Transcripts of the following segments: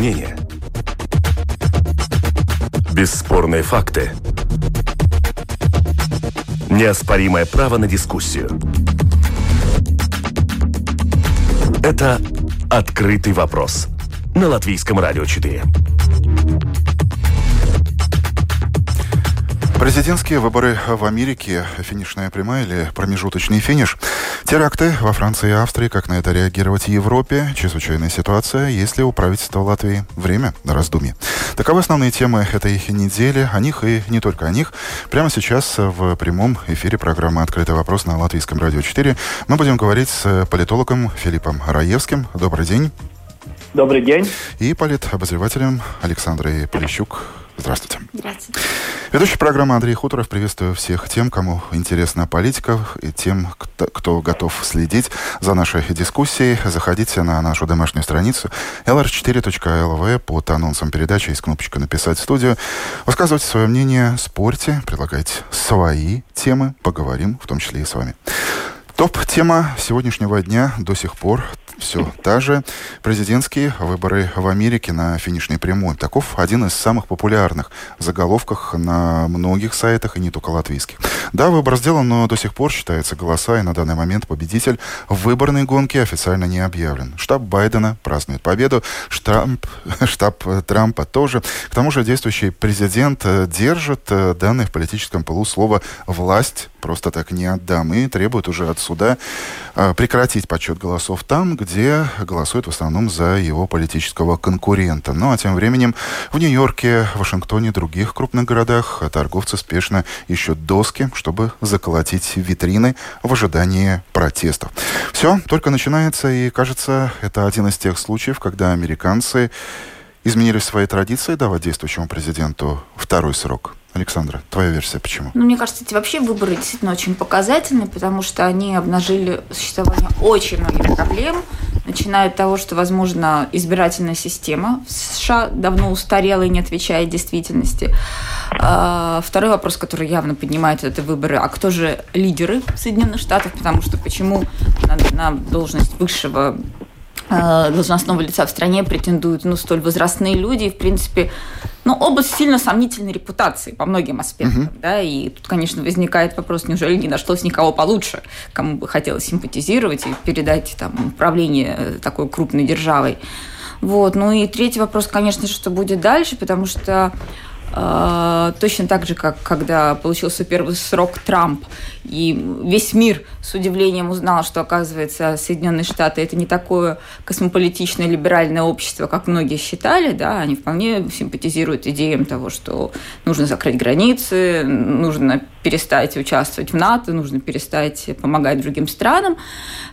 мнения. Бесспорные факты. Неоспоримое право на дискуссию. Это «Открытый вопрос» на Латвийском радио 4. Президентские выборы в Америке, финишная прямая или промежуточный финиш. Теракты во Франции и Австрии, как на это реагировать в Европе, чрезвычайная ситуация, есть ли у правительства Латвии время на раздумье. Таковы основные темы этой недели, о них и не только о них. Прямо сейчас в прямом эфире программы «Открытый вопрос» на Латвийском радио 4 мы будем говорить с политологом Филиппом Раевским. Добрый день. Добрый день. И политобозревателем Александрой Полищук. Здравствуйте. Здравствуйте. Ведущий программы Андрей Хуторов. Приветствую всех тем, кому интересна политика, и тем, кто, кто готов следить за нашей дискуссией. Заходите на нашу домашнюю страницу lr4.lv под анонсом передачи. Есть кнопочка «Написать в студию». Высказывайте свое мнение, спорьте, предлагайте свои темы. Поговорим, в том числе и с вами. Топ-тема сегодняшнего дня до сих пор все та же. Президентские выборы в Америке на финишной прямой. Таков один из самых популярных заголовках на многих сайтах, и не только латвийских. Да, выбор сделан, но до сих пор считается голоса, и на данный момент победитель в выборной гонке официально не объявлен. Штаб Байдена празднует победу, штаб, штаб Трампа тоже. К тому же действующий президент держит э, данное в политическом полу слово «власть» просто так не отдам. И требует уже от суда э, прекратить подсчет голосов там, где голосуют в основном за его политического конкурента. Ну а тем временем в Нью-Йорке, Вашингтоне и других крупных городах торговцы спешно ищут доски, чтобы заколотить витрины в ожидании протестов. Все только начинается, и кажется, это один из тех случаев, когда американцы изменили свои традиции давать действующему президенту второй срок. Александра, твоя версия почему? Ну, мне кажется, эти вообще выборы действительно очень показательны, потому что они обнажили существование очень многих проблем, начиная от того, что, возможно, избирательная система в США давно устарела и не отвечает действительности. А, второй вопрос, который явно поднимает это выборы, а кто же лидеры Соединенных Штатов, потому что почему на, на должность высшего а, должностного лица в стране претендуют ну, столь возрастные люди, и, в принципе, ну, оба сильно сомнительной репутации по многим аспектам, uh-huh. да, и тут, конечно, возникает вопрос, неужели не нашлось никого получше, кому бы хотелось симпатизировать и передать там управление э, такой крупной державой. Вот. Ну и третий вопрос, конечно что будет дальше, потому что э, точно так же, как когда получился первый срок Трамп, и весь мир с удивлением узнал, что, оказывается, Соединенные Штаты это не такое космополитичное либеральное общество, как многие считали, да, они вполне симпатизируют идеям того, что нужно закрыть границы, нужно перестать участвовать в НАТО, нужно перестать помогать другим странам,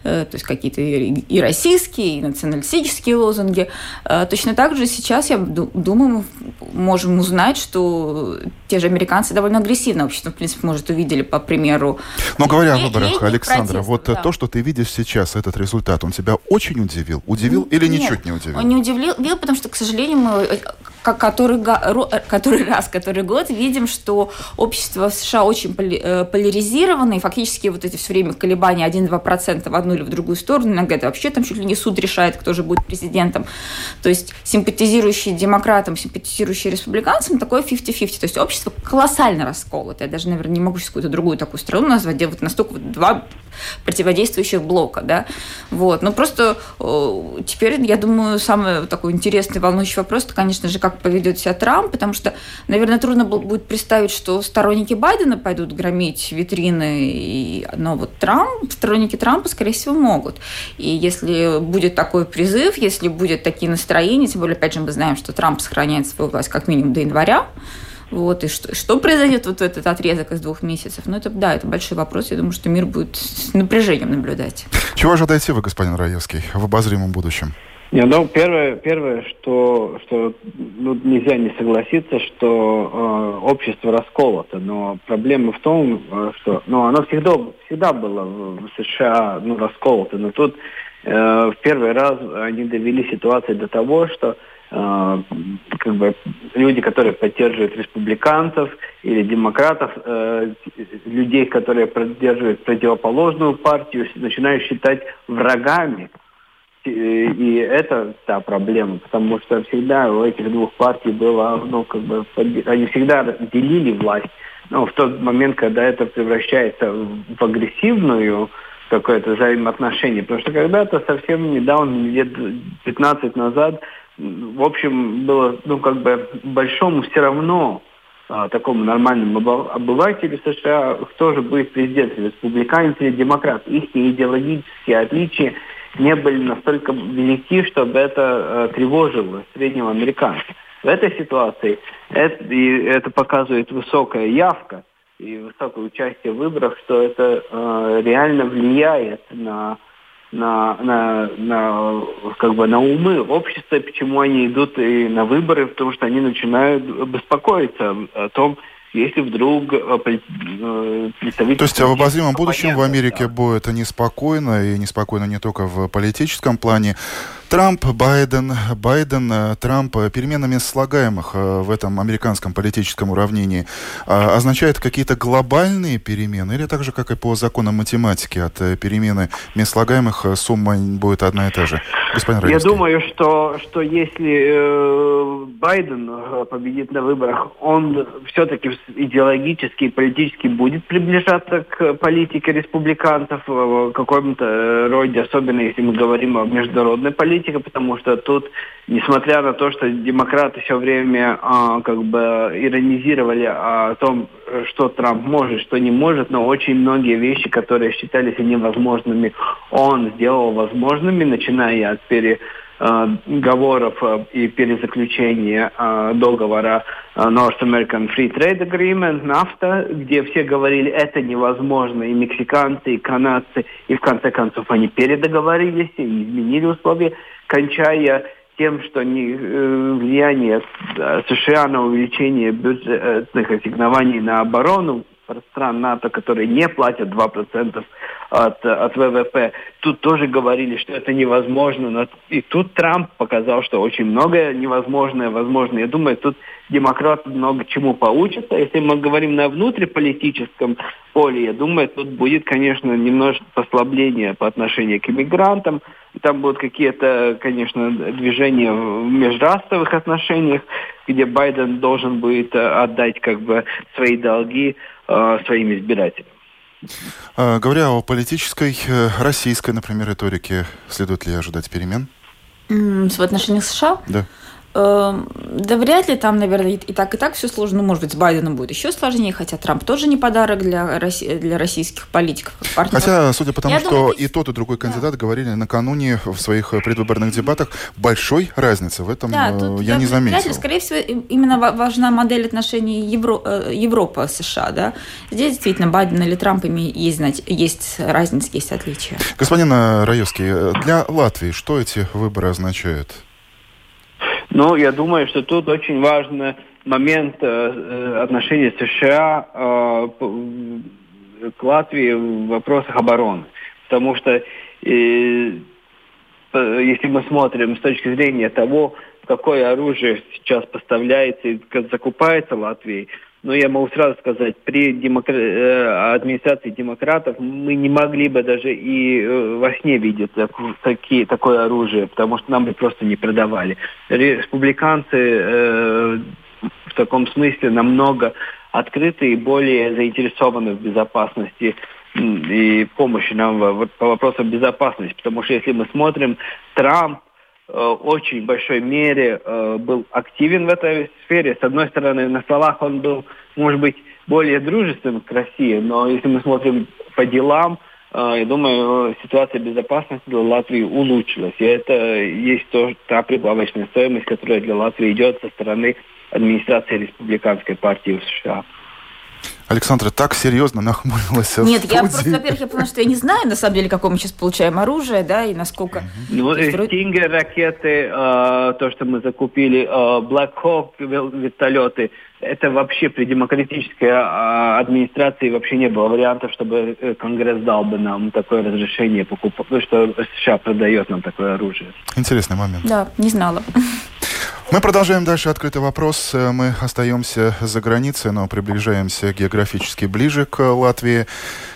э, то есть какие-то и российские, и националистические лозунги. Э, точно так же сейчас, я думаю, мы можем узнать, что те же американцы довольно агрессивное общество, в принципе, может, увидели по примеру но говоря о выборах, Александра, вот да. то, что ты видишь сейчас, этот результат, он тебя очень удивил? Удивил или Нет, ничуть не удивил? Он не удивил, потому что, к сожалению, мы э, который, который раз, который год видим, что общество в США очень э, поляризировано, и фактически вот эти все время колебания 1-2% в одну или в другую сторону, иногда это вообще там чуть ли не суд решает, кто же будет президентом. То есть симпатизирующие демократам, симпатизирующие республиканцам, такое 50-50. То есть общество колоссально расколото. Я даже, наверное, не могу сейчас какую-то другую такую страну назвать, где вот настолько вот два противодействующих блока, да. Вот. Но просто э, теперь, я думаю, самый такой интересный, волнующий вопрос, это, конечно же, как поведет себя Трамп, потому что, наверное, трудно будет представить, что сторонники Байдена пойдут громить витрины, и, но вот Трамп, сторонники Трампа, скорее всего, могут. И если будет такой призыв, если будет такие настроения, тем более, опять же, мы знаем, что Трамп сохраняет свою власть как минимум до января, вот, и что, что произойдет вот в этот отрезок из двух месяцев? Ну, это, да, это большой вопрос. Я думаю, что мир будет с напряжением наблюдать. Чего ожидаете вы, господин Раевский, в обозримом будущем? Не, ну, первое, первое, что, что ну, нельзя не согласиться, что э, общество расколото, но проблема в том, э, что ну, оно всегда, всегда было в, в США ну, расколото, но тут э, в первый раз они довели ситуацию до того, что э, как бы люди, которые поддерживают республиканцев или демократов, э, людей, которые поддерживают противоположную партию, начинают считать врагами и это та проблема, потому что всегда у этих двух партий было, ну, как бы, они всегда делили власть, но в тот момент, когда это превращается в агрессивную какое-то взаимоотношение. Потому что когда-то совсем недавно, лет 15 назад, в общем, было, ну, как бы, большому все равно а, такому нормальному обывателю США, кто же будет президентом, республиканец или демократ. Их идеологические отличия не были настолько велики, чтобы это э, тревожило среднего американца. В этой ситуации это, и это показывает высокая явка и высокое участие в выборах, что это э, реально влияет на на, на, на, как бы на умы общества, почему они идут и на выборы, потому что они начинают беспокоиться о том, если вдруг э, э, представитель... То есть в обозримом будущем в Америке да. будет неспокойно, и неспокойно не только в политическом плане. Трамп, Байден, Байден, э, Трамп переменами слагаемых в этом американском политическом уравнении означает какие-то глобальные перемены или так же, как и по законам математики, от перемены мест слагаемых сумма будет одна и та же? Господин. Я думаю, что, что если э, Байден победит на выборах, он все-таки идеологически и политически будет приближаться к политике республиканцев в каком-то роде, особенно если мы говорим о международной политике, потому что тут, несмотря на то, что демократы все время а, как бы иронизировали о том, что Трамп может, что не может, но очень многие вещи, которые считались невозможными, он сделал возможными, начиная от пере договоров э, и перезаключения э, договора э, North American Free Trade Agreement, NAFTA, где все говорили, это невозможно, и мексиканцы, и канадцы, и в конце концов они передоговорились и изменили условия, кончая тем, что не, влияние США на увеличение бюджетных ассигнований на оборону стран НАТО, которые не платят 2% от, от ВВП, тут тоже говорили, что это невозможно. Но и тут Трамп показал, что очень многое невозможное возможно. Я думаю, тут демократы много чему поучатся. Если мы говорим на внутриполитическом поле, я думаю, тут будет, конечно, немножко послабление по отношению к иммигрантам. Там будут какие-то, конечно, движения в межрасовых отношениях, где Байден должен будет э, отдать как бы свои долги э, своим избирателям. А, говоря о политической, э, российской, например, риторике, следует ли ожидать перемен? В отношениях США? Да. Эм, да вряд ли там, наверное, и так, и так все сложно. Ну, может быть, с Байденом будет еще сложнее, хотя Трамп тоже не подарок для, России, для российских политиков. Хотя, судя по тому, Я что думаю, и тот, и другой кандидат да. говорили накануне в своих предвыборных дебатах, большой разницы в этом да, тут, я, я не заметил. Вряд ли, скорее всего, именно важна модель отношений Евро, э, Европа-США. Да? Здесь действительно Байден или Трамп есть, есть разница, есть отличия. Господин Раевский, для Латвии что эти выборы означают? Ну, я думаю, что тут очень важный момент э, э отношений США э, к Латвии в вопросах обороны. Потому что э, если мы смотрим с точки зрения того, какое оружие сейчас поставляется и закупается Латвией, но я могу сразу сказать, при демокра... Э, администрации демократов мы не могли бы даже и э, во сне видеть такие, такое оружие, потому что нам бы просто не продавали. Республиканцы э, в таком смысле намного открыты и более заинтересованы в безопасности и помощи нам по вопросам безопасности. Потому что если мы смотрим, Трамп очень большой мере э, был активен в этой сфере. С одной стороны, на словах он был, может быть, более дружественным к России, но если мы смотрим по делам, э, я думаю, ситуация безопасности для Латвии улучшилась. И это есть то, та прибавочная стоимость, которая для Латвии идет со стороны администрации республиканской партии в США. Александра так серьезно нахмурилась. Нет, я просто, во-первых, я поняла, что я не знаю, на самом деле, какое мы сейчас получаем оружие, да, и насколько... Ну, Стингер, ракеты, э, то, что мы закупили, э, Black Hawk, вертолеты, это вообще при демократической э, администрации вообще не было вариантов, чтобы э, Конгресс дал бы нам такое разрешение покупать, что США продает нам такое оружие. Интересный момент. Да, не знала. Мы продолжаем дальше открытый вопрос. Мы остаемся за границей, но приближаемся географически ближе к Латвии.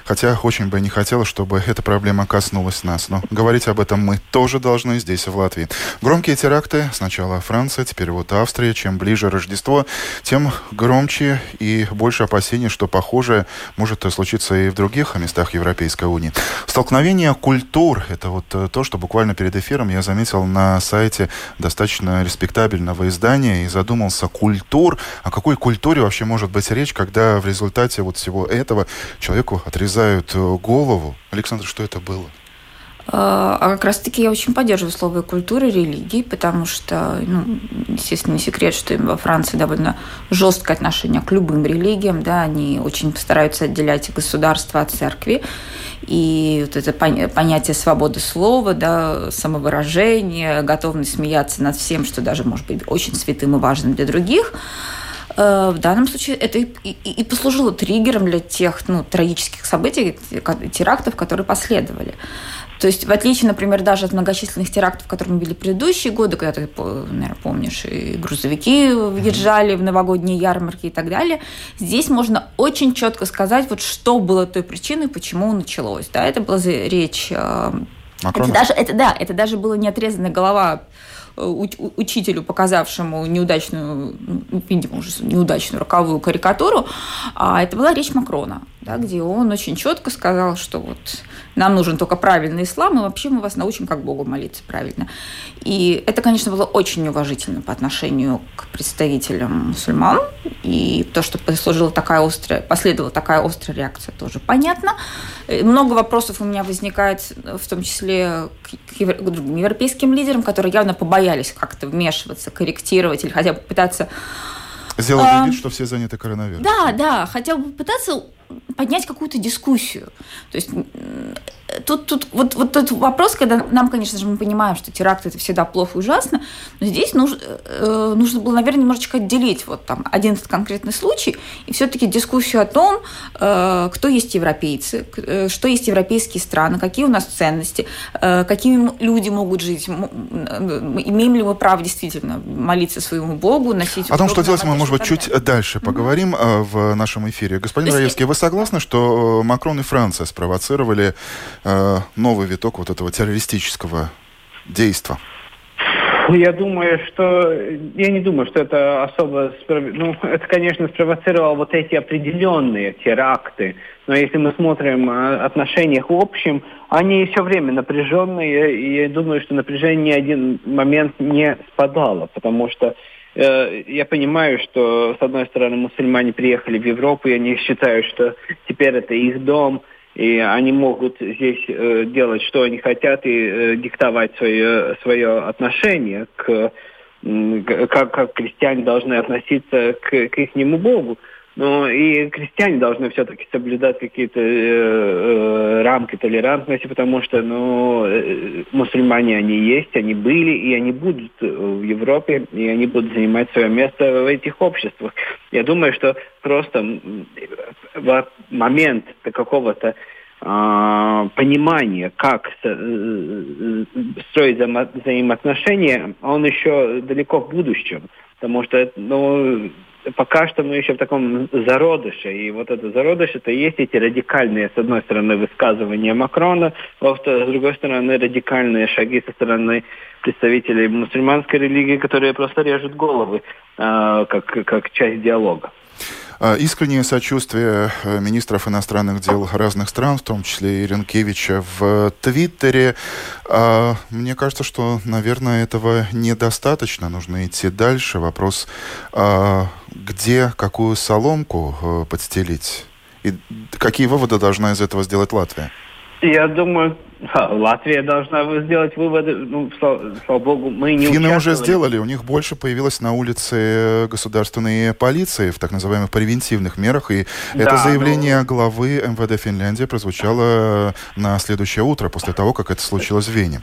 Хотя очень бы не хотелось, чтобы эта проблема коснулась нас. Но говорить об этом мы тоже должны здесь, в Латвии. Громкие теракты. Сначала Франция, теперь вот Австрия. Чем ближе Рождество, тем громче и больше опасений, что похожее может случиться и в других местах Европейской Унии. Столкновение культур – это вот то, что буквально перед эфиром я заметил на сайте достаточно респектабельного издания и задумался культур. О какой культуре вообще может быть речь, когда в результате вот всего этого человеку отрезают отрезают э, голову. Александр, что это было? А, а как раз-таки я очень поддерживаю слово культуры, религии, потому что, ну, естественно, не секрет, что во Франции довольно жесткое отношение к любым религиям, да, они очень стараются отделять государство от церкви, и вот это понятие свободы слова, да, самовыражение, готовность смеяться над всем, что даже может быть очень святым и важным для других – Э, в данном случае это и, и, и послужило триггером для тех ну, трагических событий, терактов, которые последовали. То есть, в отличие, например, даже от многочисленных терактов, которые мы видели предыдущие годы, когда ты, наверное, помнишь, и грузовики въезжали в новогодние ярмарки и так далее, здесь можно очень четко сказать, вот что было той причиной, почему началось. Да, это была речь... Э, Макрона? Это даже, это, да, это даже была не отрезанная голова Э, учителю, показавшему неудачную, ну, видимо, уже неудачную роковую карикатуру, а это была речь Макрона, да, где он очень четко сказал, что вот нам нужен только правильный ислам, и вообще мы вас научим, как Богу молиться правильно. И это, конечно, было очень неуважительно по отношению к представителям мусульман, и то, что послужила такая острая, последовала такая острая реакция, тоже понятно. Э, много вопросов у меня возникает, в том числе к европейским лидерам, которые явно побоялись как-то вмешиваться, корректировать или хотя бы пытаться Сделал а, вид, что все заняты коронавирусом. Да, да, хотя бы пытаться поднять какую-то дискуссию. То есть тут, тут вот, вот тот вопрос, когда нам, конечно же, мы понимаем, что теракт это всегда плохо и ужасно, но здесь нужно, э, нужно было, наверное, немножечко отделить вот там один этот конкретный случай и все-таки дискуссию о том, э, кто есть европейцы, э, что есть европейские страны, какие у нас ценности, э, какими люди могут жить, имеем ли мы право действительно молиться своему Богу, носить... О том, что делать, мы, может быть, чуть дальше поговорим mm-hmm. в нашем эфире. Господин Раевский, вы согласны, что Макрон и Франция спровоцировали Э, новый виток вот этого террористического действия? Я думаю, что... Я не думаю, что это особо... Ну, это, конечно, спровоцировало вот эти определенные теракты. Но если мы смотрим о отношениях в общем, они все время напряженные. И я думаю, что напряжение ни один момент не спадало. Потому что э, я понимаю, что, с одной стороны, мусульмане приехали в Европу, и они считают, что теперь это их дом, и они могут здесь э, делать, что они хотят, и э, диктовать свое, свое отношение к как, как крестьяне должны относиться к, к их богу. Но и крестьяне должны все-таки соблюдать какие-то э, э, рамки толерантности, потому что ну, э, мусульмане они есть, они были, и они будут в Европе, и они будут занимать свое место в этих обществах. Я думаю, что просто в момент какого-то э, понимания, как э, э, строить вза взаимоотношения, он еще далеко в будущем. Потому что ну, пока что мы еще в таком зародыше. И вот это зародыш, это есть эти радикальные, с одной стороны, высказывания Макрона, а с другой стороны, радикальные шаги со стороны представителей мусульманской религии, которые просто режут головы, э, как, как часть диалога. А, искреннее сочувствие э, министров иностранных дел разных стран, в том числе и Ренкевича, в Твиттере. А, мне кажется, что, наверное, этого недостаточно. Нужно идти дальше. Вопрос, а, где какую соломку э, подстелить? И какие выводы должна из этого сделать Латвия? Я думаю, Латвия должна сделать выводы. Ну, слава, слава богу, мы не Финны уже сделали. У них больше появилось на улице государственной полиции в так называемых превентивных мерах. И да, это заявление но... главы МВД Финляндии прозвучало на следующее утро после того, как это случилось в Вене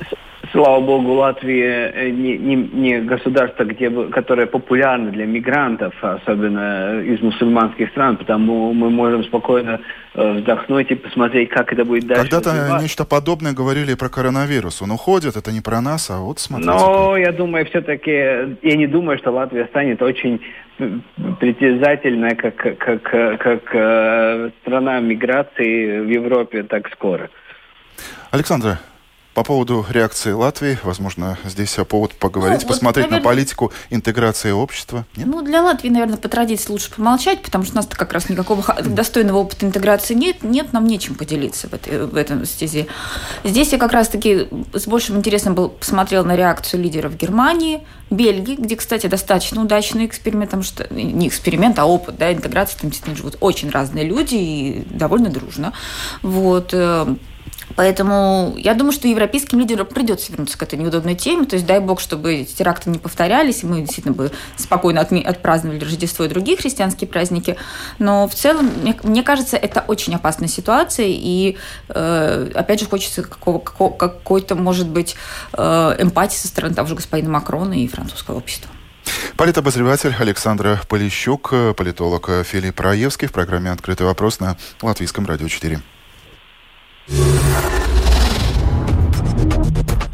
слава богу, Латвия э, не, не, не государство, где, которое популярно для мигрантов, особенно из мусульманских стран, потому мы можем спокойно э, вздохнуть и посмотреть, как это будет дальше. Когда-то нечто подобное говорили про коронавирус. Он уходит, это не про нас, а вот смотрите. Но я думаю, все-таки, я не думаю, что Латвия станет очень притязательной, как, как, как, э, страна миграции в Европе так скоро. Александр, по поводу реакции Латвии, возможно, здесь повод поговорить, ну, посмотреть вот, наверное, на политику интеграции общества. Нет? Ну, для Латвии, наверное, по традиции лучше помолчать, потому что у нас как раз никакого достойного опыта интеграции нет, нет, нам нечем поделиться в, этой, в этом стезе. Здесь я как раз-таки с большим интересом был, посмотрел на реакцию лидеров Германии, Бельгии, где, кстати, достаточно удачный эксперимент, потому что не эксперимент, а опыт, да, интеграции, там действительно живут очень разные люди и довольно дружно. Вот. Поэтому я думаю, что европейским лидерам придется вернуться к этой неудобной теме. То есть дай бог, чтобы теракты не повторялись, и мы действительно бы спокойно отпраздновали Рождество и другие христианские праздники. Но в целом, мне, мне кажется, это очень опасная ситуация. И э, опять же, хочется какого, какого, какой-то, может быть, э, эмпатии со стороны того же господина Макрона и французского общества. Политобозреватель Александра Полищук, политолог Филипп Раевский в программе «Открытый вопрос» на Латвийском радио 4.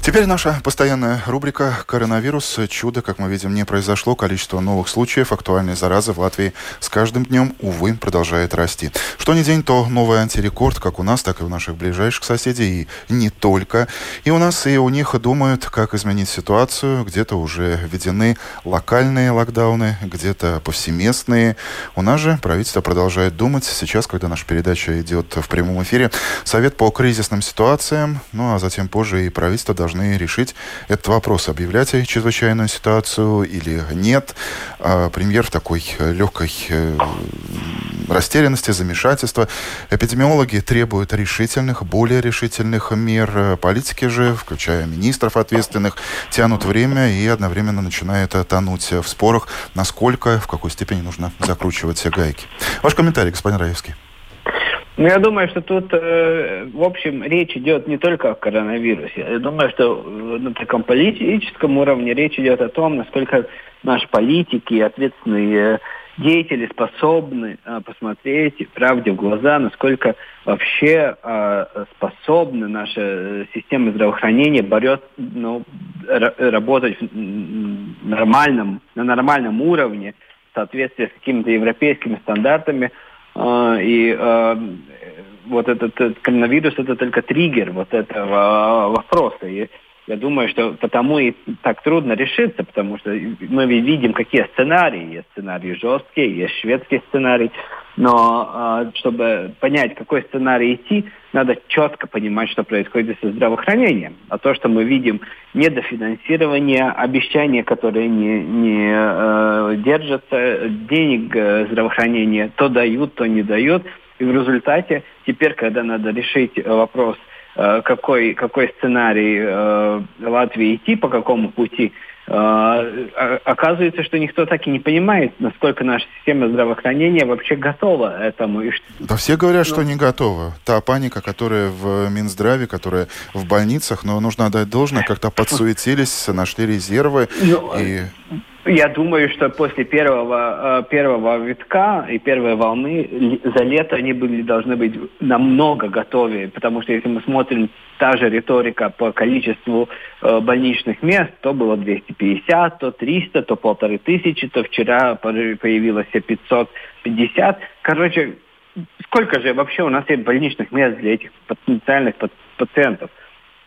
Теперь наша постоянная рубрика «Коронавирус. Чудо». Как мы видим, не произошло. Количество новых случаев актуальной заразы в Латвии с каждым днем, увы, продолжает расти. Что ни день, то новый антирекорд, как у нас, так и у наших ближайших соседей, и не только. И у нас, и у них думают, как изменить ситуацию. Где-то уже введены локальные локдауны, где-то повсеместные. У нас же правительство продолжает думать. Сейчас, когда наша передача идет в прямом эфире, Совет по кризисным ситуациям, ну а затем позже и правительство должны должны решить этот вопрос, объявлять чрезвычайную ситуацию или нет. А премьер в такой э, легкой э, растерянности, замешательства. Эпидемиологи требуют решительных, более решительных мер. Политики же, включая министров ответственных, тянут время и одновременно начинают тонуть в спорах, насколько, в какой степени нужно закручивать все гайки. Ваш комментарий, господин Раевский. Ну, я думаю, что тут, э, в общем, речь идет не только о коронавирусе. Я думаю, что на таком политическом уровне речь идет о том, насколько наши политики и ответственные деятели способны э, посмотреть правде в глаза, насколько вообще э, способны наша система здравоохранения борет, ну, работать в нормальном, на нормальном уровне в соответствии с какими-то европейскими стандартами – и а, вот этот, этот коронавирус это только триггер вот этого вопроса. И я думаю, что потому и так трудно решиться, потому что мы видим, какие сценарии. Есть сценарии жесткие, есть шведский сценарий. Но а, чтобы понять, какой сценарий идти, надо четко понимать, что происходит со здравоохранением. А то, что мы видим недофинансирование, обещания, которые не, не э, держатся, денег э, здравоохранения то дают, то не дают. И в результате теперь, когда надо решить вопрос, э, какой, какой сценарий э, Латвии идти, по какому пути, оказывается, что никто так и не понимает, насколько наша система здравоохранения вообще готова этому. И что... Да все говорят, ну... что не готова. Та паника, которая в Минздраве, которая в больницах, но нужно отдать должное, как-то подсуетились, нашли резервы. Ну, и... Я думаю, что после первого, э, первого витка и первой волны за лето они были, должны быть намного готовее, потому что если мы смотрим та же риторика по количеству э, больничных мест, то было 250, то 300, то полторы тысячи, то вчера появилось 550. Короче, сколько же вообще у нас есть больничных мест для этих потенциальных пациентов?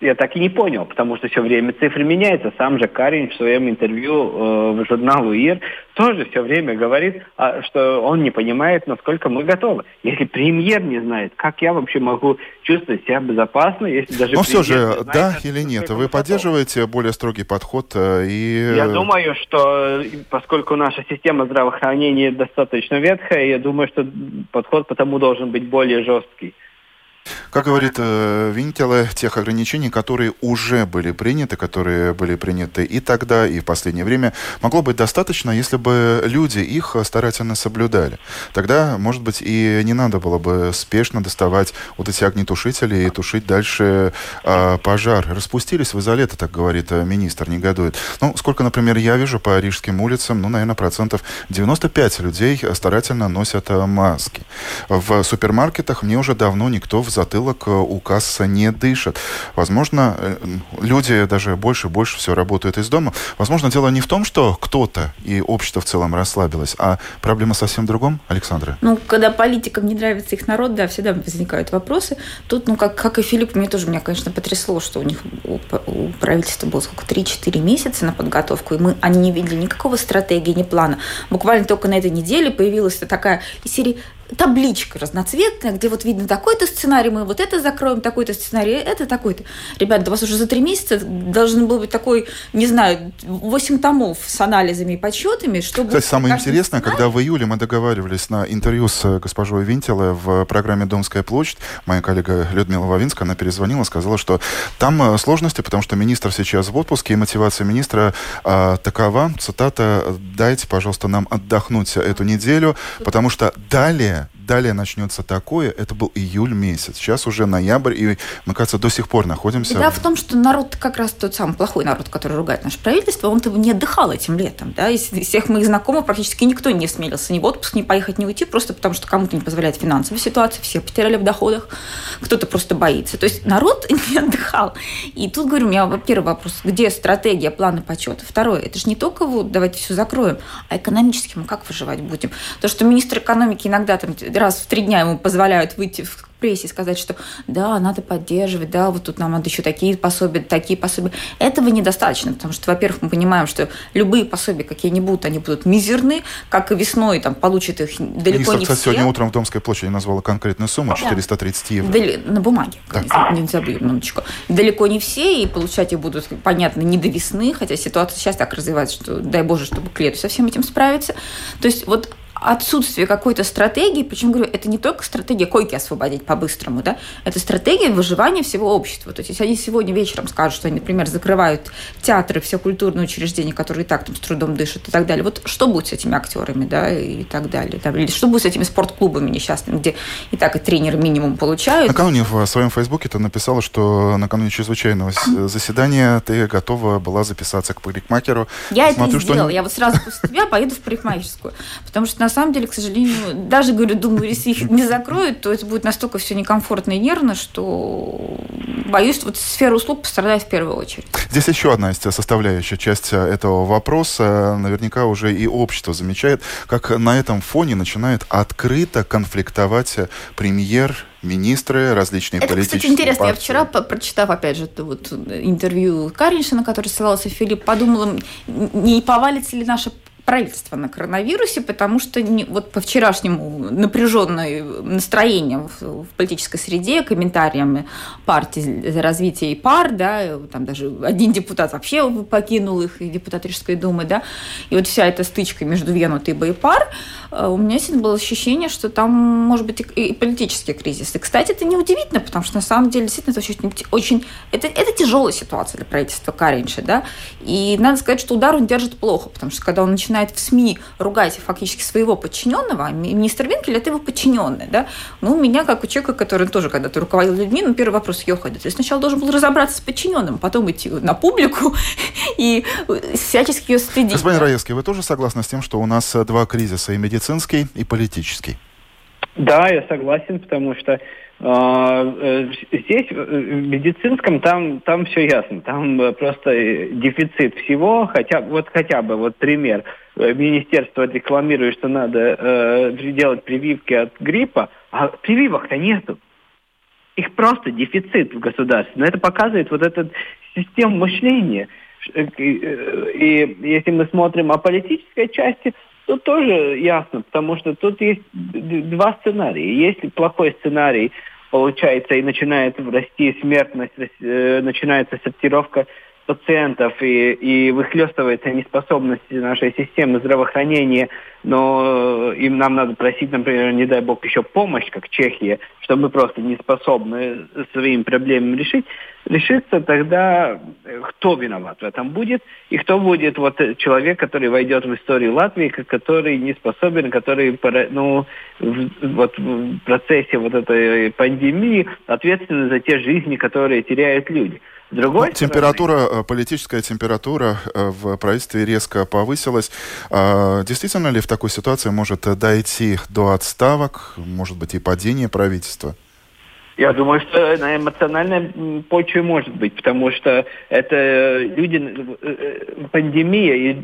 Я так и не понял, потому что все время цифры меняются. Сам же Карин в своем интервью э, в журналу ИР тоже все время говорит, а, что он не понимает, насколько мы готовы. Если премьер не знает, как я вообще могу чувствовать себя безопасно, если даже Но все же, знает, да или нет, вы поддерживаете готов. более строгий подход э, и... Я думаю, что поскольку наша система здравоохранения достаточно ветхая, я думаю, что подход потому должен быть более жесткий. Как говорит э, Винтеле, тех ограничений, которые уже были приняты, которые были приняты и тогда, и в последнее время, могло быть достаточно, если бы люди их старательно соблюдали. Тогда, может быть, и не надо было бы спешно доставать вот эти огнетушители и тушить дальше э, пожар. Распустились вы за лето, так говорит э, министр, негодует. Ну, сколько, например, я вижу по рижским улицам, ну, наверное, процентов 95 людей старательно носят э, маски. В супермаркетах мне уже давно никто в затылок э, у кассы не дышит. Возможно, э, люди даже больше и больше все работают из дома. Возможно, дело не в том, что кто-то и общество в целом расслабилось, а проблема совсем в другом, Александра? Ну, когда политикам не нравится их народ, да, всегда возникают вопросы. Тут, ну, как, как и Филипп, мне тоже, меня, конечно, потрясло, что у них у, у правительства было сколько, 3-4 месяца на подготовку, и мы, они не видели никакого стратегии, ни плана. Буквально только на этой неделе появилась такая из серии табличка разноцветная, где вот видно такой-то сценарий, мы вот это закроем, такой-то сценарий, это такой-то. Ребята, у вас уже за три месяца должен был быть такой, не знаю, 8 томов с анализами и подсчетами, чтобы... Кстати, самое интересное, сценарий... когда в июле мы договаривались на интервью с госпожой Винтелой в программе «Домская площадь», моя коллега Людмила Вавинская, она перезвонила, сказала, что там э, сложности, потому что министр сейчас в отпуске, и мотивация министра а, такова, цитата, «дайте, пожалуйста, нам отдохнуть эту неделю, потому что далее далее начнется такое, это был июль месяц. Сейчас уже ноябрь, и мы, кажется, до сих пор находимся... Да, в... том, что народ как раз тот самый плохой народ, который ругает наше правительство, он-то не отдыхал этим летом. Да? Из всех моих знакомых практически никто не смелился ни в отпуск, ни поехать, ни уйти, просто потому что кому-то не позволяет финансовая ситуация, все потеряли в доходах, кто-то просто боится. То есть народ не отдыхал. И тут, говорю, у меня первый вопрос, где стратегия, планы почета? Второе, это же не только вот давайте все закроем, а экономически мы как выживать будем? То, что министр экономики иногда там раз в три дня ему позволяют выйти в прессе сказать, что да, надо поддерживать, да, вот тут нам надо еще такие пособия, такие пособия. Этого недостаточно, потому что, во-первых, мы понимаем, что любые пособия, какие они будут, они будут мизерны, как и весной там получат их далеко Министр, не кстати, все. сегодня утром в Домской площади назвала конкретную сумму, 430 да. евро. Дали, на бумаге, да. не, забудем минуточку. Далеко не все, и получать их будут, понятно, не до весны, хотя ситуация сейчас так развивается, что дай боже, чтобы к лету со всем этим справиться. То есть вот отсутствие какой-то стратегии, причем говорю, это не только стратегия койки освободить по-быстрому, да, это стратегия выживания всего общества. То есть, если они сегодня вечером скажут, что они, например, закрывают театры, все культурные учреждения, которые и так там с трудом дышат и так далее, вот что будет с этими актерами, да, и так далее, да, или что будет с этими спортклубами несчастными, где и так и тренеры минимум получают. Накануне в своем фейсбуке ты написала, что накануне чрезвычайного заседания ты готова была записаться к парикмахеру. Я Смотрю, это и сделала. Что... Я вот сразу после тебя поеду в парикмахерскую, потому что на самом деле, к сожалению, даже, говорю, думаю, если их не закроют, то это будет настолько все некомфортно и нервно, что боюсь, вот сфера услуг пострадает в первую очередь. Здесь еще одна составляющая часть этого вопроса. Наверняка уже и общество замечает, как на этом фоне начинает открыто конфликтовать премьер министры, различные это, политические кстати, интересно. Партии. Я вчера, прочитав, опять же, вот интервью Кариншина, который ссылался Филипп, подумала, не повалится ли наша правительства на коронавирусе, потому что не, вот по вчерашнему напряженное настроение в, в политической среде, комментариями партии за развитие и пар, да, там даже один депутат вообще покинул их, депутат Рижской думы, да, и вот вся эта стычка между Вену, Тыба и пар, э, у меня всегда было ощущение, что там может быть и политический кризис. И, кстати, это неудивительно, потому что на самом деле действительно это очень, очень это, это тяжелая ситуация для правительства Каринши, да, и надо сказать, что удар он держит плохо, потому что когда он начинает начинает в СМИ ругать фактически своего подчиненного, а министр Винкель – это его подчиненный. Да? Ну, у меня, как у человека, который тоже когда-то руководил людьми, ну, первый вопрос Йохайда. Ты сначала должен был разобраться с подчиненным, потом идти на публику и всячески ее стыдить. Господин Раевский, вы тоже согласны с тем, что у нас два кризиса, и медицинский, и политический? Да, я согласен, потому что а, э, здесь, э, в медицинском, там, там все ясно. Там э, просто дефицит всего. Хотя, вот хотя бы, вот пример. Министерство рекламирует, что надо э, делать прививки от гриппа, а прививок-то нету. Их просто дефицит в государстве. Но это показывает вот эту систему мышления. И если мы смотрим о политической части, Тут тоже ясно, потому что тут есть два сценария. Если плохой сценарий получается и начинает расти смертность, э, начинается сортировка, пациентов и, и выхлестывается неспособность нашей системы здравоохранения, но им нам надо просить, например, не дай бог, еще помощь, как Чехия, чтобы мы просто не способны своим проблемам решить, решится, тогда э, кто виноват в этом будет, и кто будет вот человек, который войдет в историю Латвии, который не способен, который ну, в, вот в процессе вот этой пандемии ответственный за те жизни, которые теряют люди. Другой ну, температура, стороны... политическая температура э, в правительстве резко повысилась. А, действительно ли в такой ситуации может дойти до отставок, может быть и падения правительства? Я думаю, что на эмоциональной почве может быть, потому что это люди, э, э, пандемия и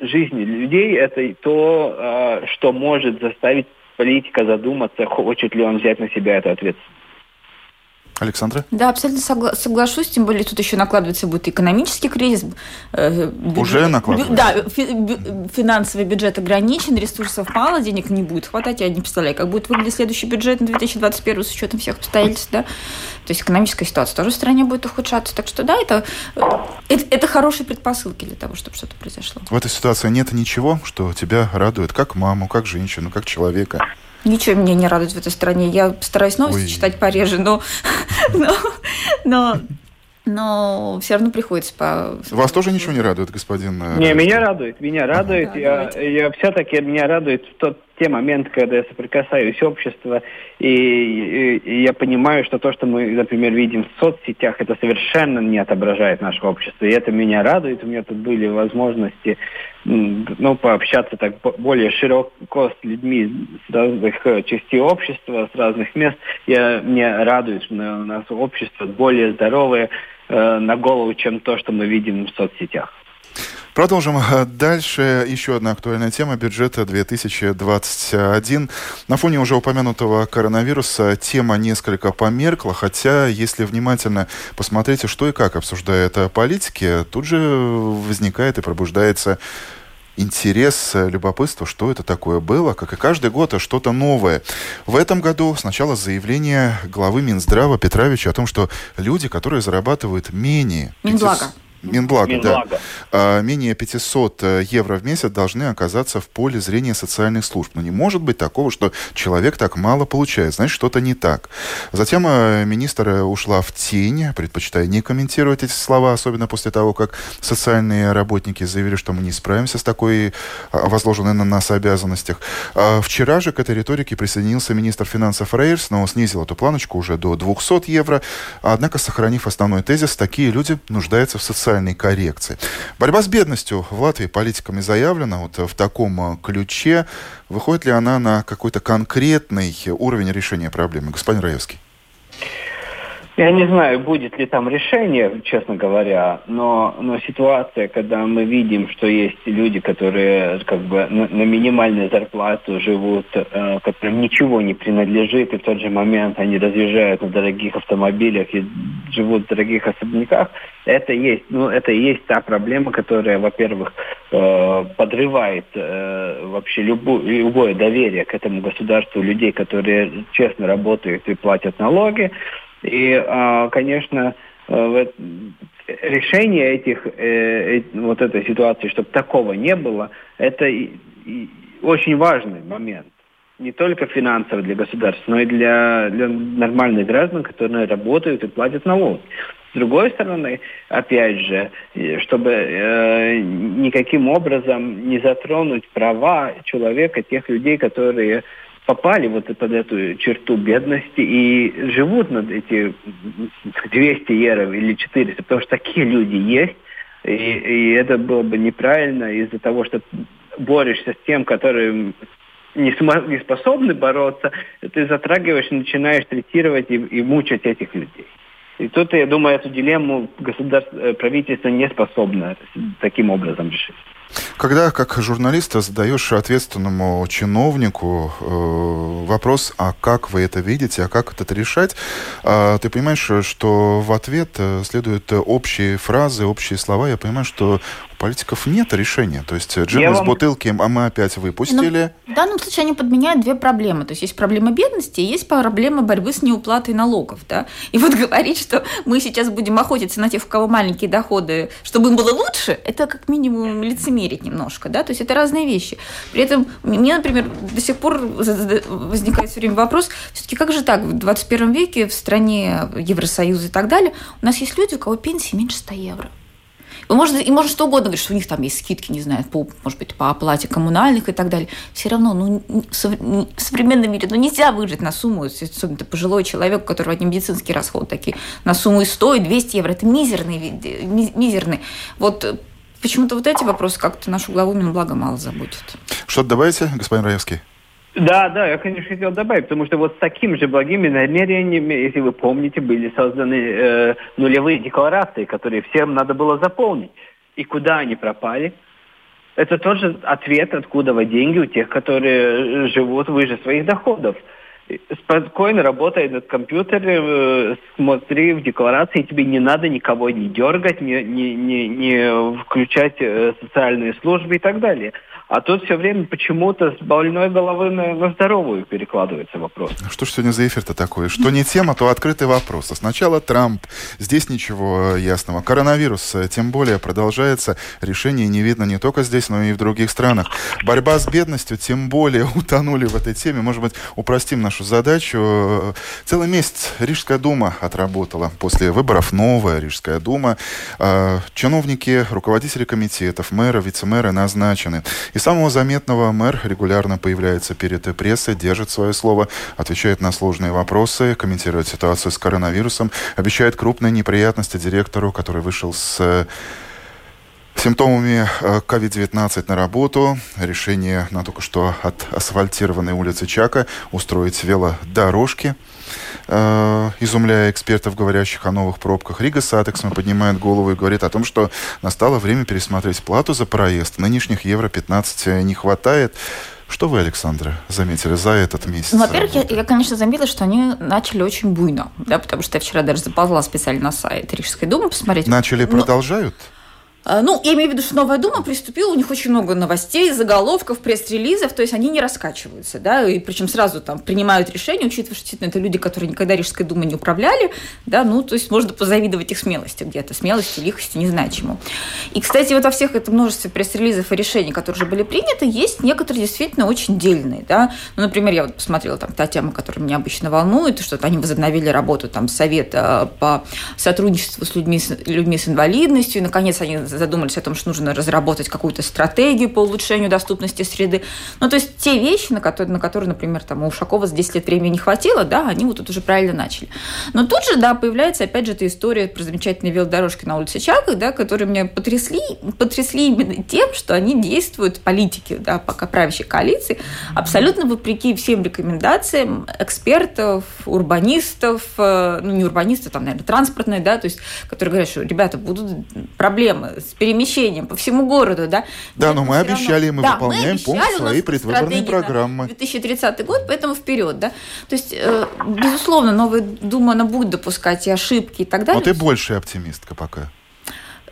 жизни людей, это то, а, что может заставить политика задуматься, хочет ли он взять на себя эту ответственность. Александра? Да, абсолютно согла- соглашусь, тем более тут еще накладывается будет экономический кризис. Э, бюджет, Уже накладывается? Бю- да, фи- финансовый бюджет ограничен, ресурсов мало, денег не будет хватать, я не представляю, как будет выглядеть следующий бюджет на 2021 с учетом всех обстоятельств, да. То есть экономическая ситуация тоже в стране будет ухудшаться. Так что да, это, это, это хорошие предпосылки для того, чтобы что-то произошло. В этой ситуации нет ничего, что тебя радует как маму, как женщину, как человека? Ничего меня не радует в этой стране. Я стараюсь новости Ой. читать пореже, но, но, но но все равно приходится по... Вас тоже ничего не радует, господин? Э, не, меня радует, меня радует. Я, я все-таки меня радует тот те моменты, когда я соприкасаюсь с обществом, и, и, и я понимаю, что то, что мы, например, видим в соцсетях, это совершенно не отображает наше общество. И это меня радует. У меня тут были возможности ну, пообщаться так более широко с людьми с разных э, частей общества, с разных мест. Я, мне радует, что у нас общество более здоровое, Э, на голову, чем то, что мы видим в соцсетях. Продолжим дальше. Еще одна актуальная тема бюджета 2021. На фоне уже упомянутого коронавируса тема несколько померкла, хотя, если внимательно посмотреть, что и как обсуждают политики, тут же возникает и пробуждается интерес, любопытство, что это такое было, как и каждый год, а что-то новое. В этом году сначала заявление главы Минздрава Петровича о том, что люди, которые зарабатывают менее... Минблага. 500, Минблага, Минблага. да. А, менее 500 э, евро в месяц должны оказаться в поле зрения социальных служб. Но не может быть такого, что человек так мало получает. Значит, что-то не так. Затем э, министр э, ушла в тень, предпочитая не комментировать эти слова, особенно после того, как социальные работники заявили, что мы не справимся с такой а, возложенной на нас обязанностях. А, вчера же к этой риторике присоединился министр финансов Рейерс, но снизил эту планочку уже до 200 евро. Однако, сохранив основной тезис, такие люди нуждаются в социальном социальной коррекции. Борьба с бедностью в Латвии политиками заявлена вот в таком э, ключе. Выходит ли она на какой-то конкретный уровень решения проблемы? Господин Раевский. Я не знаю, будет ли там решение, честно говоря, но, но ситуация, когда мы видим, что есть люди, которые как бы на, на минимальную зарплату живут, э, которым ничего не принадлежит, и в тот же момент они разъезжают на дорогих автомобилях и живут в дорогих особняках, это есть, ну, это и есть та проблема, которая, во-первых, э, подрывает э, вообще любу, любое доверие к этому государству людей, которые честно работают и платят налоги. И, а, конечно, э, решение этих, э, вот этой ситуации, чтобы такого не было, это очень важный момент. Не только финансово для государства, но и для, для нормальных граждан, которые работают и платят налоги. С другой стороны, опять же, чтобы э, никаким образом не затронуть права человека, тех людей, которые попали вот под эту черту бедности и живут над эти 200 евро или 400, потому что такие люди есть, и, и это было бы неправильно из-за того, что борешься с тем, который не, см- не способны бороться, ты затрагиваешь начинаешь третировать и, и мучать этих людей. И тут, я думаю, эту дилемму государство, э, правительство не способно таким образом решить. Когда, как журналист, задаешь ответственному чиновнику э, вопрос, а как вы это видите, а как это решать, э, ты понимаешь, что в ответ э, следуют общие фразы, общие слова. Я понимаю, что политиков нет решения. То есть джин из вам... бутылки а мы опять выпустили. Ну, в данном случае они подменяют две проблемы. То есть есть проблема бедности и есть проблема борьбы с неуплатой налогов. Да? И вот говорить, что мы сейчас будем охотиться на тех, у кого маленькие доходы, чтобы им было лучше, это как минимум лицемерить немножко. Да? То есть это разные вещи. При этом мне, например, до сих пор возникает все время вопрос, все-таки как же так, в 21 веке в стране Евросоюза и так далее, у нас есть люди, у кого пенсии меньше 100 евро. И можно, и можно что угодно говорить, что у них там есть скидки, не знаю, по, может быть, по оплате коммунальных и так далее. Все равно, ну, в современном мире, ну, нельзя выжить на сумму, особенно пожилой человек, у которого одни медицинские расходы такие, на сумму и 100, и 200 евро. Это мизерный, мизерный. Вот почему-то вот эти вопросы как-то нашу главу Минблага мало заботят. Что-то добавите, господин Раевский? Да, да, я, конечно, хотел добавить, потому что вот с такими же благими намерениями, если вы помните, были созданы э, нулевые декларации, которые всем надо было заполнить. И куда они пропали? Это тоже ответ, откуда вы деньги у тех, которые живут выше своих доходов. Спокойно работай над компьютером, э, смотри в декларации, тебе не надо никого не дергать, не, не, не, не включать э, социальные службы и так далее. А тут все время почему-то с больной головы на, на здоровую перекладывается вопрос. Что ж сегодня за эфир-то такой? Что не тема, то открытый вопрос. А сначала Трамп. Здесь ничего ясного. Коронавирус, э, тем более, продолжается. Решение не видно не только здесь, но и в других странах. Борьба с бедностью, тем более, утонули в этой теме. Может быть, упростим нашу задачу. Целый месяц Рижская дума отработала. После выборов новая Рижская дума. А, чиновники, руководители комитетов, мэры, вице-мэры назначены. И самого заметного мэр регулярно появляется перед прессой, держит свое слово, отвечает на сложные вопросы, комментирует ситуацию с коронавирусом, обещает крупные неприятности директору, который вышел с симптомами COVID-19 на работу. Решение на только что от асфальтированной улицы Чака устроить велодорожки. Э, изумляя экспертов, говорящих о новых пробках. Rīgas satiksme поднимает голову и говорит о том, что настало время пересмотреть плату за проезд. Нынешних евро 15 не хватает. Что вы, Александра, заметили за этот месяц? Ну, во-первых, я, я, конечно, заметила, что они начали очень буйно, да, потому что я вчера даже заползла специально на сайт Рижской думы посмотреть. Начали, Но... продолжают? А, ну, я имею в виду, что Новая Дума приступила, у них очень много новостей, заголовков, пресс-релизов, то есть они не раскачиваются, да, и причем сразу там принимают решения, учитывая, что действительно это люди, которые никогда Рижской Думой не управляли, да, ну, то есть можно позавидовать их смелости где-то, смелости, лихости, не знаю чему. И, кстати, вот во всех этом множестве пресс-релизов и решений, которые уже были приняты, есть некоторые действительно очень дельные, да, ну, например, я вот посмотрела там та тема, которая меня обычно волнует, что они возобновили работу там Совета по сотрудничеству с людьми, людьми с инвалидностью, и, наконец, они задумались о том, что нужно разработать какую-то стратегию по улучшению доступности среды. Ну, то есть те вещи, на которые, на которые например, там, у Ушакова за 10 лет времени не хватило, да, они вот тут уже правильно начали. Но тут же, да, появляется, опять же, эта история про замечательные велодорожки на улице Чака, да, которые меня потрясли, потрясли именно тем, что они действуют, политики, да, пока правящей коалиции, абсолютно вопреки всем рекомендациям экспертов, урбанистов, э, ну, не урбанистов, там, наверное, транспортные, да, то есть, которые говорят, что, ребята, будут проблемы с перемещением по всему городу, да. Да, но мы обещали, мы да, выполняем мы пункт своей предвыборной программы. 2030 год, поэтому вперед, да. То есть, э, безусловно, новая Дума, она будет допускать и ошибки и так далее. Но ты большая оптимистка пока.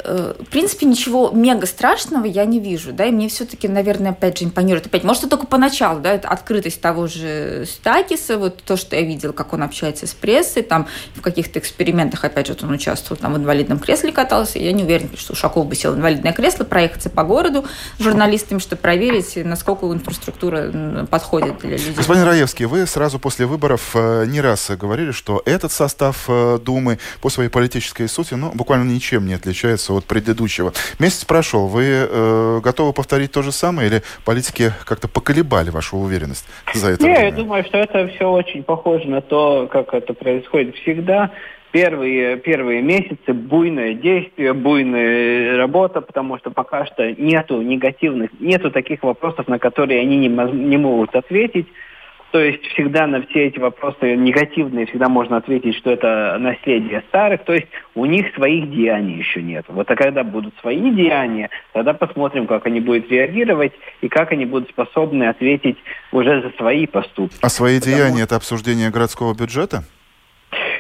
Э, в принципе, ничего мега страшного я не вижу, да, и мне все-таки, наверное, опять же импонирует. Опять, может, это только поначалу, да, это открытость того же Стакиса, вот то, что я видела, как он общается с прессой, там в каких-то экспериментах, опять же, вот он участвовал, там в инвалидном кресле катался, я не уверена, что Ушаков бы сел в инвалидное кресло, проехаться по городу с журналистами, чтобы проверить, насколько инфраструктура подходит для людей. Господин Раевский, вы сразу после выборов э, не раз говорили, что этот состав э, Думы по своей политической сути, ну, буквально ничем не отличается от предыдущего. Месяц прошел. Вы э, готовы повторить то же самое или политики как-то поколебали вашу уверенность за это Нет, я думаю, что это все очень похоже на то, как это происходит всегда. Первые, первые месяцы буйное действие, буйная работа, потому что пока что нету негативных, нету таких вопросов, на которые они не, не могут ответить. То есть всегда на все эти вопросы негативные всегда можно ответить, что это наследие старых. То есть у них своих деяний еще нет. Вот а когда будут свои деяния, тогда посмотрим, как они будут реагировать и как они будут способны ответить уже за свои поступки. А свои Потому... деяния это обсуждение городского бюджета?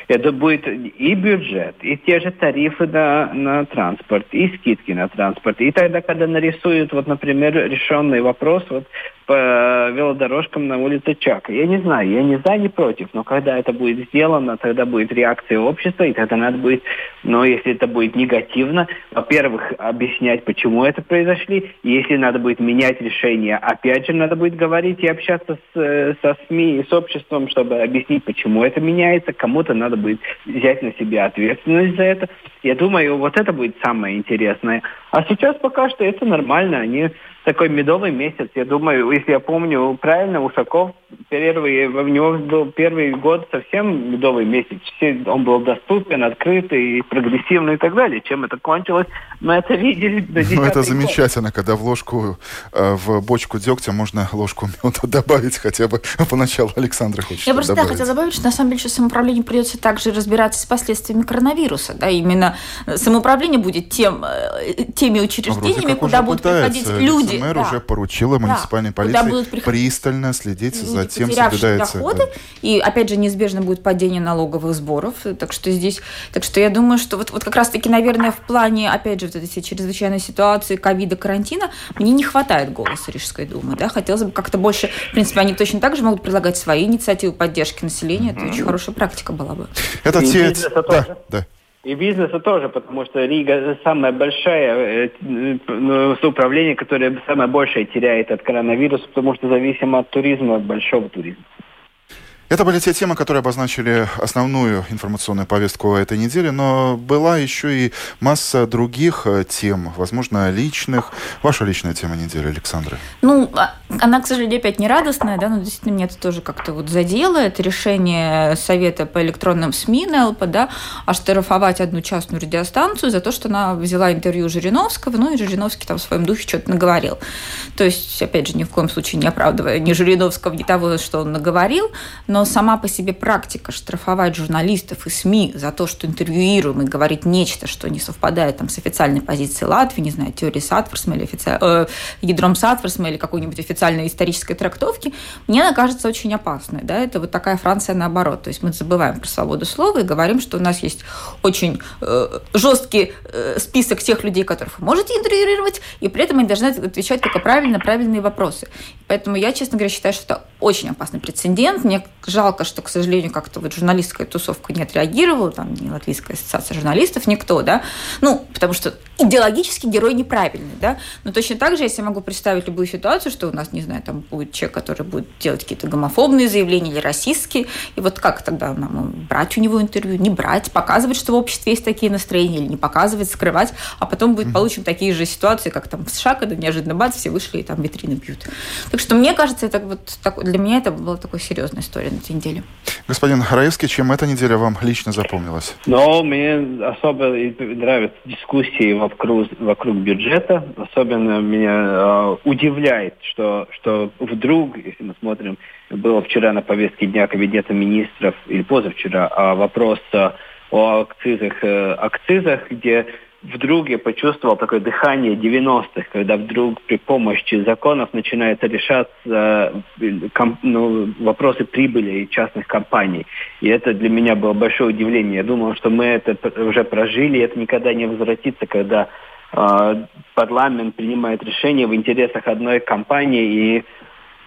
Это будет и бюджет, и те же тарифы на, на транспорт, и скидки на транспорт. И тогда, когда нарисуют, вот, например, решенный вопрос вот, по велодорожкам на улице Чака. Я не знаю, я не за, не против, но когда это будет сделано, тогда будет реакция общества, и тогда надо будет, но если это будет негативно, во-первых, объяснять, почему это произошли, и если надо будет менять решение, опять же, надо будет говорить и общаться с, э, со СМИ и с обществом, чтобы объяснить, почему это меняется, кому-то надо будет взять на себя ответственность за это. Я думаю, вот это будет самое интересное. А сейчас пока что это нормально, они такой медовый месяц. Я думаю, если я помню правильно, Ушаков первый, у него был первый год совсем медовый месяц. Все, он был доступен, открытый, прогрессивный и так далее. Чем это кончилось, мы это видели Ну, это замечательно, год. когда в ложку, э, в бочку дегтя можно ложку меда добавить хотя бы поначалу. Александр хочет Я просто добавить. Да, хотела добавить, что на самом деле сейчас самоуправлению придется также разбираться с последствиями коронавируса. Да, именно самоуправление будет тем, э, теми учреждениями, куда будут приходить люди, мэр да. уже поручила муниципальной да. полиции пристально следить за тем, соблюдается. доходы, да. и опять же неизбежно будет падение налоговых сборов, так что здесь, так что я думаю, что вот, вот как раз-таки, наверное, в плане, опять же, вот этой чрезвычайной ситуации, ковида, карантина, мне не хватает голоса Рижской думы, да, хотелось бы как-то больше, в принципе, они точно так же могут предлагать свои инициативы поддержки населения, это mm-hmm. очень хорошая практика была бы. Это те... Да, да. И бизнеса тоже, потому что Рига самое большое э, ну, управление, которое самое большее теряет от коронавируса, потому что зависимо от туризма, от большого туризма. Это были те темы, которые обозначили основную информационную повестку этой недели, но была еще и масса других э, тем, возможно, личных. Ваша личная тема недели, Александра? Ну, а, она, к сожалению, опять не радостная, да, но действительно меня это тоже как-то вот задело. Это решение Совета по электронным СМИ НЛП, да, оштрафовать одну частную радиостанцию за то, что она взяла интервью Жириновского, ну и Жириновский там в своем духе что-то наговорил. То есть, опять же, ни в коем случае не оправдывая ни Жириновского, ни того, что он наговорил, но сама по себе практика штрафовать журналистов и СМИ за то, что интервьюируем и говорить нечто, что не совпадает там, с официальной позицией Латвии, не знаю, теории Сатверсме или офици... э, ядром Сатверсме или какой-нибудь официальной исторической трактовки, мне она кажется очень опасной. Да? Это вот такая Франция наоборот. То есть мы забываем про свободу слова и говорим, что у нас есть очень э, жесткий э, список тех людей, которых вы можете интервьюировать, и при этом они должны отвечать только правильно правильные вопросы. Поэтому я, честно говоря, считаю, что это очень опасный прецедент. Мне жалко, что, к сожалению, как-то вот журналистская тусовка не отреагировала, там, ни Латвийская ассоциация журналистов, никто, да, ну, потому что идеологически герой неправильный, да, но точно так же, если я могу представить любую ситуацию, что у нас, не знаю, там будет человек, который будет делать какие-то гомофобные заявления или расистские, и вот как тогда нам брать у него интервью, не брать, показывать, что в обществе есть такие настроения, или не показывать, скрывать, а потом будет получим такие же ситуации, как там в США, когда неожиданно бац, все вышли и там витрины бьют. Так что мне кажется, это вот так, для меня это была такой серьезная история на этой неделе. Господин Раевский, чем эта неделя вам лично запомнилась? Ну, мне особо нравятся дискуссии вокруг, вокруг бюджета. Особенно меня э, удивляет, что, что вдруг, если мы смотрим, было вчера на повестке дня Кабинета министров, или позавчера, а вопрос о акцизах, э, акцизах, где вдруг я почувствовал такое дыхание 90-х, когда вдруг при помощи законов начинается решаться ком, ну, вопросы прибыли частных компаний. И это для меня было большое удивление. Я думал, что мы это уже прожили, и это никогда не возвратится, когда э, парламент принимает решение в интересах одной компании и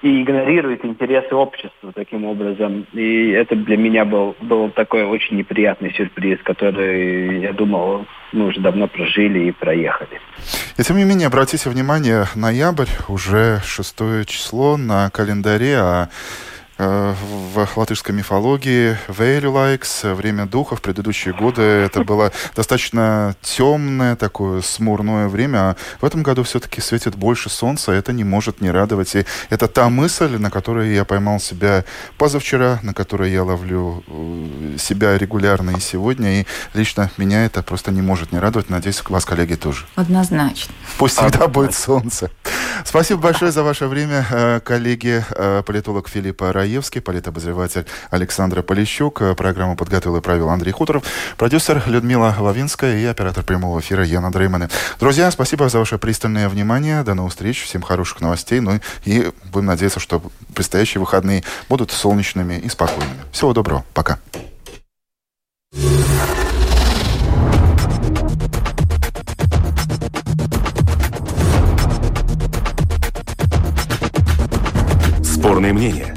и игнорирует интересы общества таким образом. И это для меня был, был такой очень неприятный сюрприз, который, я думал, мы уже давно прожили и проехали. И тем не менее, обратите внимание, ноябрь, уже шестое число на календаре, а в латышской мифологии Вейлюлайкс, время духа в предыдущие годы это было достаточно темное, такое смурное время, а в этом году все-таки светит больше солнца, это не может не радовать. И это та мысль, на которой я поймал себя позавчера, на которой я ловлю э, себя регулярно и сегодня, и лично меня это просто не может не радовать. Надеюсь, вас, коллеги, тоже. Однозначно. Пусть всегда будет солнце. Спасибо большое за ваше время, э, коллеги. Политолог Филиппа Рай Раевский, политобозреватель Александра Полищук. Э, программу подготовил и провел Андрей Хуторов, продюсер Людмила Лавинская и оператор прямого эфира Яна Дреймана. Друзья, спасибо за ваше пристальное внимание. До новых встреч. Всем хороших новостей. Ну и будем надеяться, что предстоящие выходные будут солнечными и спокойными. Всего доброго. Пока. Спорные мнения